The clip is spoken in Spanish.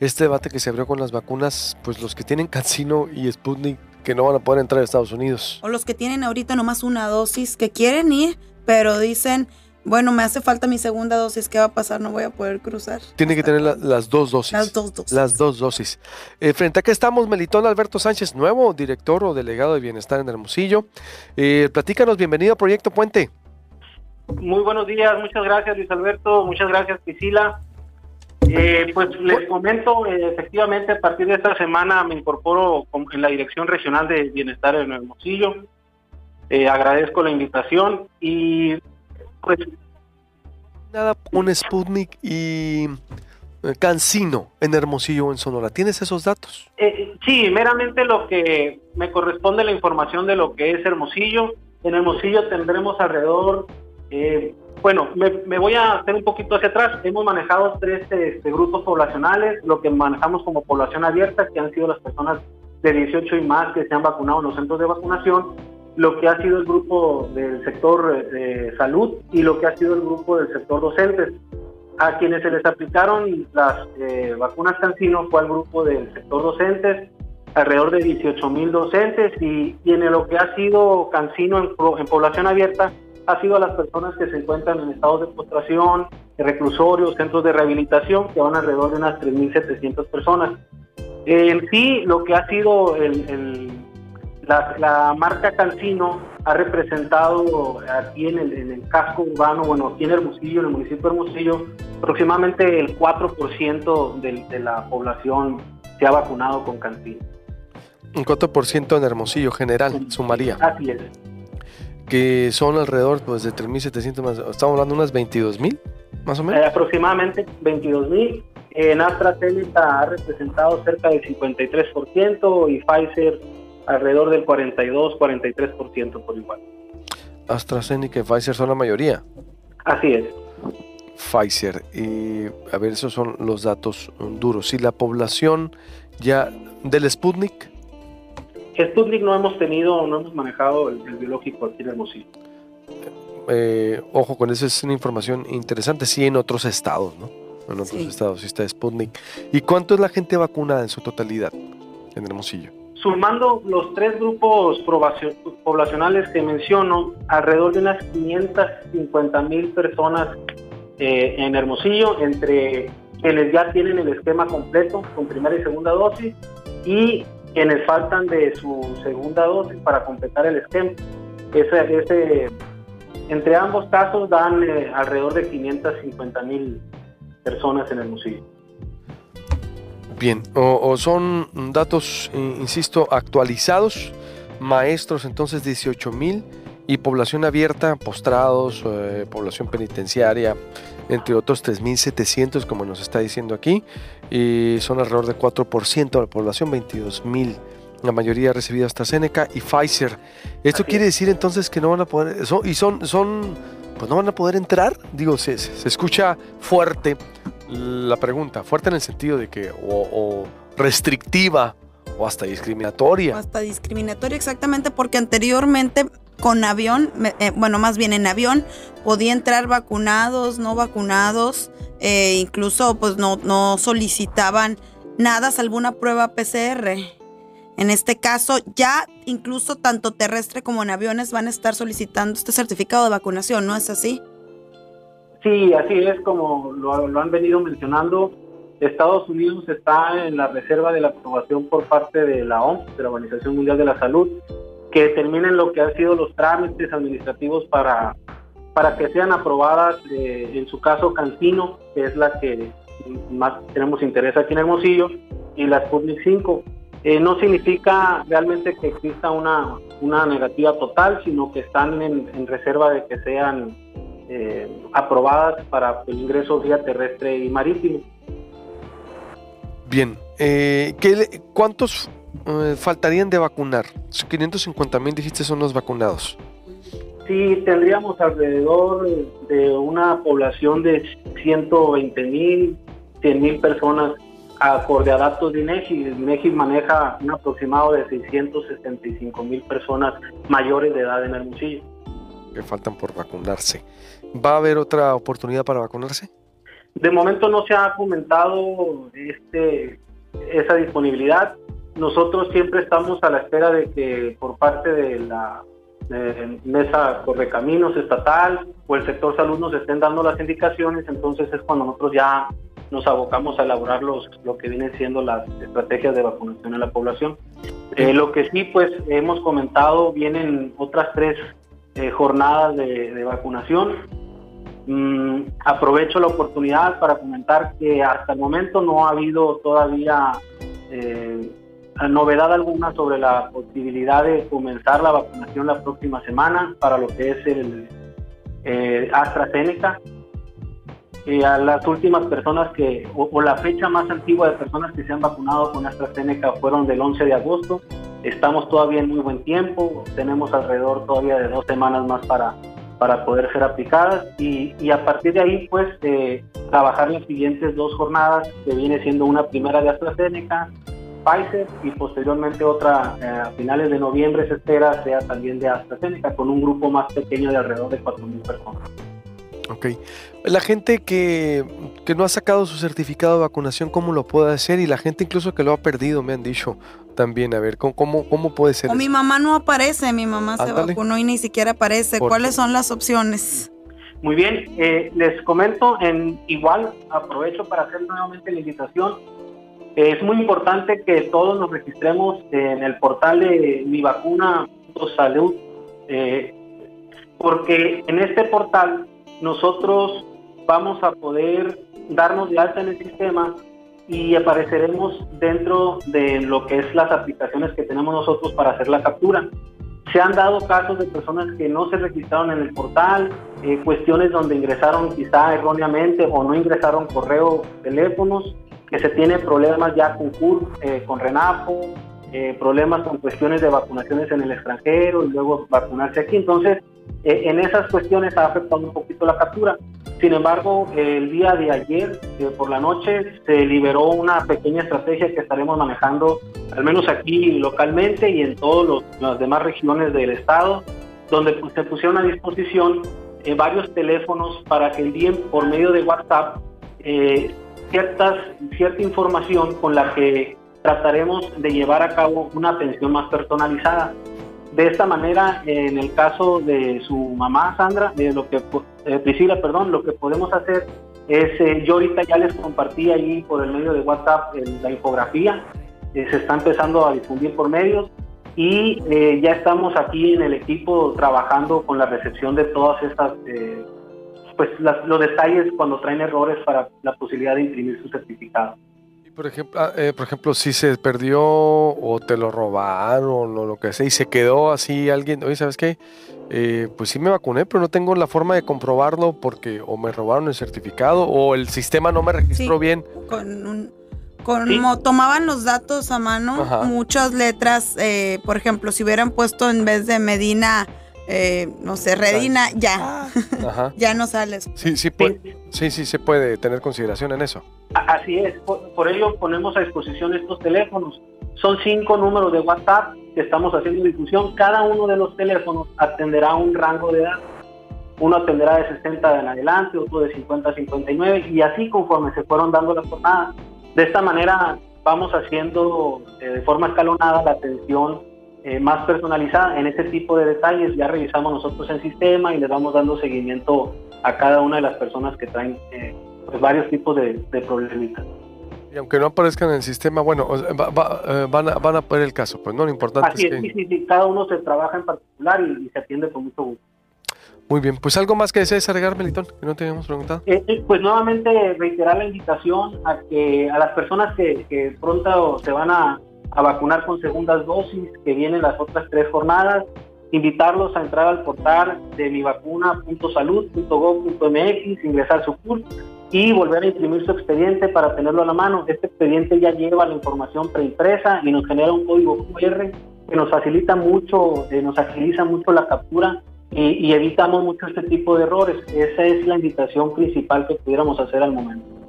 este debate que se abrió con las vacunas, pues los que tienen Cancino y Sputnik que no van a poder entrar a Estados Unidos. O los que tienen ahorita nomás una dosis, que quieren ir, pero dicen, bueno, me hace falta mi segunda dosis, ¿qué va a pasar? No voy a poder cruzar. Tiene que tener las dos dosis. Las dos dosis. Las dos dosis. Eh, frente a que estamos, Melitón Alberto Sánchez, nuevo director o delegado de Bienestar en Hermosillo. Eh, platícanos, bienvenido a Proyecto Puente. Muy buenos días, muchas gracias Luis Alberto, muchas gracias Priscila. Eh, pues les comento, efectivamente a partir de esta semana me incorporo en la Dirección Regional de Bienestar en Hermosillo. agradezco la invitación y pues nada un Sputnik y eh, Cancino en Hermosillo en Sonora. ¿Tienes esos datos? Eh, sí, meramente lo que me corresponde la información de lo que es Hermosillo. En Hermosillo tendremos alrededor, eh, bueno, me, voy a hacer un poquito hacia atrás. Hemos manejado tres este, grupos poblacionales, lo que manejamos como población abierta, que han sido las personas de 18 y más que se han vacunado en los centros de vacunación lo que ha sido el grupo del sector eh, salud y lo que ha sido el grupo del sector docentes. A quienes se les aplicaron las eh, vacunas Cancino fue al grupo del sector docentes, alrededor de 18 mil docentes, y, en lo que ha sido Cancino en, población abierta ha sido a las personas que se encuentran en estados de postración, reclusorios, centros de rehabilitación, que van alrededor de unas 3.700 personas. En sí, lo que ha sido el la, marca Cancino ha representado aquí en el, casco urbano, bueno, aquí en Hermosillo, en el municipio de Hermosillo, aproximadamente el 4% de, la población se ha vacunado con Cancino. Un 4% en Hermosillo general, sumaría. Así es. Que son alrededor pues, de 3.700 más, estamos hablando de unas 22.000, más o menos. Eh, aproximadamente 22.000. En AstraZeneca ha representado cerca del 53% y Pfizer alrededor del 42-43% por igual. AstraZeneca y Pfizer son la mayoría. Así es. Pfizer. Y a ver, esos son los datos duros. Si la población ya del Sputnik. Sputnik no hemos tenido, no hemos manejado el, biológico aquí en Hermosillo. Eh, ojo con eso, es una información interesante. Sí, en otros estados, ¿no? En otros estados sí está Sputnik. ¿Y cuánto es la gente vacunada en su totalidad en Hermosillo? Sumando los tres grupos poblacionales que menciono, alrededor de unas 550 mil personas eh, en Hermosillo, entre quienes ya tienen el esquema completo con primera y segunda dosis y quienes faltan de su segunda dosis para completar el esquema. Ese, ese, entre ambos casos dan eh, alrededor de 550 mil personas en Hermosillo. Bien, o, son datos, insisto, actualizados, maestros entonces 18 mil y población abierta, postrados, eh, población penitenciaria, entre otros 3.700 como nos está diciendo aquí, y son alrededor de 4% de la población, 22 mil. La mayoría ha recibido AstraZeneca y Pfizer. ¿Esto quiere decir entonces que no van a poder, y son, son, pues no van a poder entrar? Digo, se, se escucha fuerte, la pregunta, fuerte en el sentido de que o, restrictiva o hasta discriminatoria. hasta discriminatoria, exactamente, porque anteriormente con avión, eh, bueno, más bien en avión, podía entrar vacunados, no vacunados, eh, incluso pues no, no solicitaban nada, salvo una prueba PCR. En este caso, ya incluso tanto terrestre como en aviones van a estar solicitando este certificado de vacunación, ¿no es así? Sí, así es como lo, han venido mencionando. Estados Unidos está en la reserva de la aprobación por parte de la OMS, de la Organización Mundial de la Salud, que terminen lo que han sido los trámites administrativos para, para que sean aprobadas, eh, en su caso Cancino, que es la que más tenemos interés aquí en Hermosillo, y la Sputnik 5. Eh, no significa realmente que exista una, una negativa total, sino que están en, reserva de que sean eh, aprobadas para el ingreso vía terrestre y marítimo. Bien, eh, ¿cuántos eh, faltarían de vacunar? 550 mil dijiste son los vacunados. Sí, tendríamos alrededor de una población de 120 mil, 100 mil personas acorde a datos de INEGI. INEGI maneja un aproximado de 665 mil personas mayores de edad en Hermosillo. Que faltan por vacunarse. ¿Va a haber otra oportunidad para vacunarse? De momento no se ha comentado este, esa disponibilidad. Nosotros siempre estamos a la espera de que por parte de la mesa correcaminos estatal o el sector salud nos estén dando las indicaciones, entonces es cuando nosotros ya nos abocamos a elaborar los, lo que vienen siendo las estrategias de vacunación a la población. Eh, lo que sí, pues hemos comentado, vienen otras tres eh, jornadas de, vacunación. Mm, aprovecho la oportunidad para comentar que hasta el momento no ha habido todavía eh, novedad alguna sobre la posibilidad de comenzar la vacunación la próxima semana para lo que es el eh, AstraZeneca. a las últimas personas que, o, la fecha más antigua de personas que se han vacunado con AstraZeneca fueron del 11 de agosto. Estamos todavía en muy buen tiempo, tenemos alrededor todavía de dos semanas más para, para poder ser aplicadas y, y a partir de ahí pues eh, trabajar las siguientes dos jornadas que viene siendo una primera de AstraZeneca, Pfizer y posteriormente otra eh, a finales de noviembre se espera sea también de AstraZeneca con un grupo más pequeño de alrededor de 4.000 personas. Ok. La gente que, que, no ha sacado su certificado de vacunación, ¿cómo lo puede hacer? Y la gente incluso que lo ha perdido, me han dicho también. A ver, ¿cómo, cómo, puede ser? O mi mamá no aparece, mi mamá se vacunó y ni siquiera aparece. ¿Cuáles son las opciones? Muy bien, eh, les comento, en igual aprovecho para hacer nuevamente la invitación es muy importante que todos nos registremos en el portal de mi vacuna salud, eh, porque en este portal nosotros vamos a poder darnos de alta en el sistema y apareceremos dentro de lo que es las aplicaciones que tenemos nosotros para hacer la captura. Se han dado casos de personas que no se registraron en el portal, eh, cuestiones donde ingresaron quizá erróneamente o no ingresaron correo, teléfonos, que se tiene problemas ya con CUR, eh, con RENAPO, eh, problemas con cuestiones de vacunaciones en el extranjero y luego vacunarse aquí. Entonces, eh, en esas cuestiones ha afectado un poquito la captura. Sin embargo, el día de ayer, por la noche, se liberó una pequeña estrategia que estaremos manejando, al menos aquí localmente y en todas las demás regiones del estado, donde pues, se pusieron a disposición varios teléfonos para que día por medio de WhatsApp ciertas, cierta información con la que trataremos de llevar a cabo una atención más personalizada. De esta manera, en el caso de su mamá Sandra, de lo que eh, Priscila, perdón, lo que podemos hacer es, eh, yo ahorita ya les compartí ahí por el medio de WhatsApp la infografía, eh, se está empezando a difundir por medios y ya estamos aquí en el equipo trabajando con la recepción de todas estas pues los detalles cuando traen errores para la posibilidad de imprimir su certificado. Por ejemplo, ah, eh, por ejemplo, si se perdió o te lo robaron o lo que sea y se quedó así alguien, oye, ¿sabes qué? Eh, pues sí me vacuné, pero no tengo la forma de comprobarlo porque o me robaron el certificado o el sistema no me registró bien. Con un, como tomaban los datos a mano, muchas letras, eh, por ejemplo, si hubieran puesto en vez de Medina eh, no sé, Redina, ya. ya no sales. Sí, sí, sí, sí, se puede tener consideración en eso. Así es, por, ello ponemos a disposición estos teléfonos. Son cinco números de WhatsApp que estamos haciendo difusión. Cada uno de los teléfonos atenderá un rango de edad. Uno atenderá de 60 en adelante, otro de 50 a 59 y así conforme se fueron dando las jornadas. De esta manera vamos haciendo eh, de forma escalonada la atención eh, más personalizada en ese tipo de detalles. Ya revisamos nosotros el sistema y le vamos dando seguimiento a cada una de las personas que traen eh, pues varios tipos de, de Y aunque no aparezcan en el sistema, bueno, eh, van, a, van a poner el caso, pues no, lo importante es que... Sí, sí, cada uno se trabaja en particular y, se atiende con mucho gusto. Muy bien, pues algo más que desees agregar, Melitón, que no teníamos preguntado. pues nuevamente reiterar la invitación a que a las personas que, que pronto se van a a vacunar con segundas dosis, que vienen las otras tres jornadas, invitarlos a entrar al portal de mivacuna.salud.gov.mx, ingresar su curso y volver a imprimir su expediente para tenerlo a la mano. Este expediente ya lleva la información preimpresa y nos genera un código QR que nos facilita mucho, eh, nos agiliza mucho la captura y, y evitamos mucho este tipo de errores. Esa es la invitación principal que pudiéramos hacer al momento.